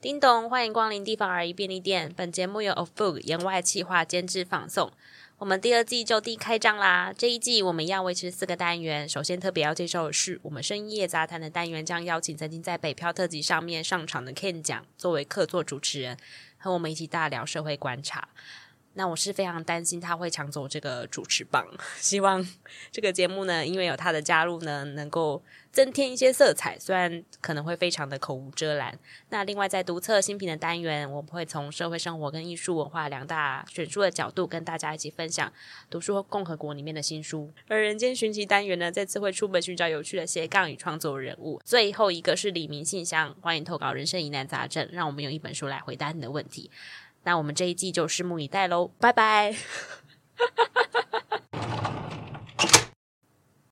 叮咚，欢迎光临地方而已便利店。本节目由 o f o o g 言外企划监制放送。我们第二季就地开张啦！这一季我们要维持四个单元。首先特别要介绍的是，我们深夜杂谈的单元将邀请曾经在北漂特辑上面上场的 Ken 讲作为客座主持人，和我们一起大聊社会观察。那我是非常担心他会抢走这个主持棒，希望这个节目呢，因为有他的加入呢，能够增添一些色彩，虽然可能会非常的口无遮拦。那另外在读册新品的单元，我们会从社会生活跟艺术文化两大选书的角度，跟大家一起分享读书共和国里面的新书。而人间寻奇单元呢，这次会出门寻找有趣的斜杠与创作人物。最后一个是李明信箱，欢迎投稿人生疑难杂症，让我们用一本书来回答你的问题。那我们这一季就拭目以待喽，拜拜。哈哈哈